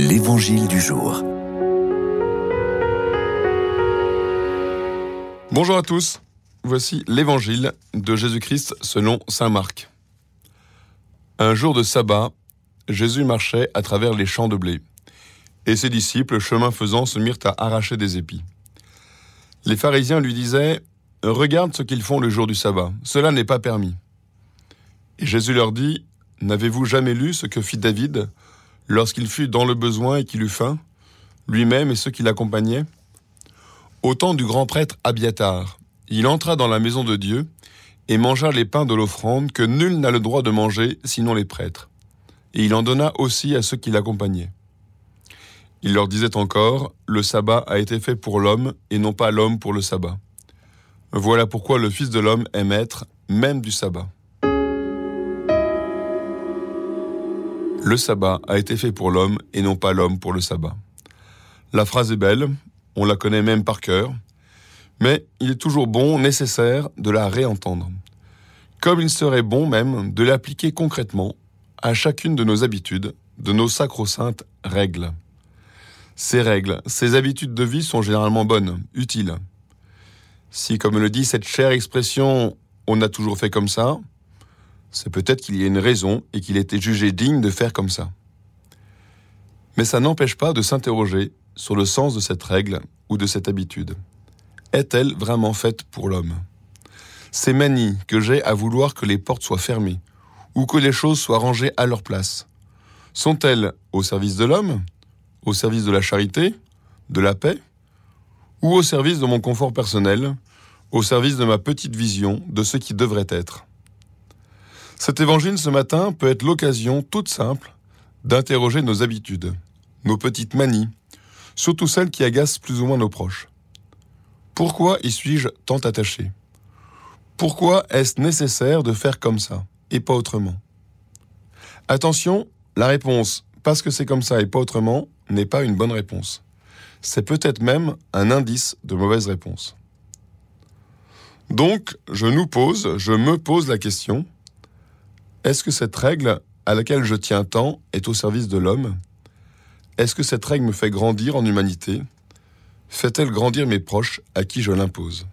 L'Évangile du jour. Bonjour à tous, voici l'Évangile de Jésus-Christ selon Saint Marc. Un jour de sabbat, Jésus marchait à travers les champs de blé, et ses disciples, chemin faisant, se mirent à arracher des épis. Les pharisiens lui disaient Regarde ce qu'ils font le jour du sabbat, cela n'est pas permis. Et Jésus leur dit N'avez-vous jamais lu ce que fit David? Lorsqu'il fut dans le besoin et qu'il eut faim, lui-même et ceux qui l'accompagnaient Au temps du grand prêtre Abiatar, il entra dans la maison de Dieu et mangea les pains de l'offrande que nul n'a le droit de manger sinon les prêtres. Et il en donna aussi à ceux qui l'accompagnaient. Il leur disait encore, Le sabbat a été fait pour l'homme et non pas l'homme pour le sabbat. Voilà pourquoi le Fils de l'homme est maître même du sabbat. Le sabbat a été fait pour l'homme et non pas l'homme pour le sabbat. La phrase est belle, on la connaît même par cœur, mais il est toujours bon, nécessaire, de la réentendre. Comme il serait bon même de l'appliquer concrètement à chacune de nos habitudes, de nos sacro-saintes règles. Ces règles, ces habitudes de vie sont généralement bonnes, utiles. Si, comme le dit cette chère expression, on a toujours fait comme ça, c'est peut-être qu'il y a une raison et qu'il était jugé digne de faire comme ça. Mais ça n'empêche pas de s'interroger sur le sens de cette règle ou de cette habitude. Est-elle vraiment faite pour l'homme? Ces manies que j'ai à vouloir que les portes soient fermées ou que les choses soient rangées à leur place, sont-elles au service de l'homme, au service de la charité, de la paix, ou au service de mon confort personnel, au service de ma petite vision de ce qui devrait être? Cet évangile ce matin peut être l'occasion toute simple d'interroger nos habitudes, nos petites manies, surtout celles qui agacent plus ou moins nos proches. Pourquoi y suis-je tant attaché? Pourquoi est-ce nécessaire de faire comme ça et pas autrement? Attention, la réponse parce que c'est comme ça et pas autrement n'est pas une bonne réponse. C'est peut-être même un indice de mauvaise réponse. Donc, je nous pose, je me pose la question, est-ce que cette règle à laquelle je tiens tant est au service de l'homme? Est-ce que cette règle me fait grandir en humanité? Fait-elle grandir mes proches à qui je l'impose?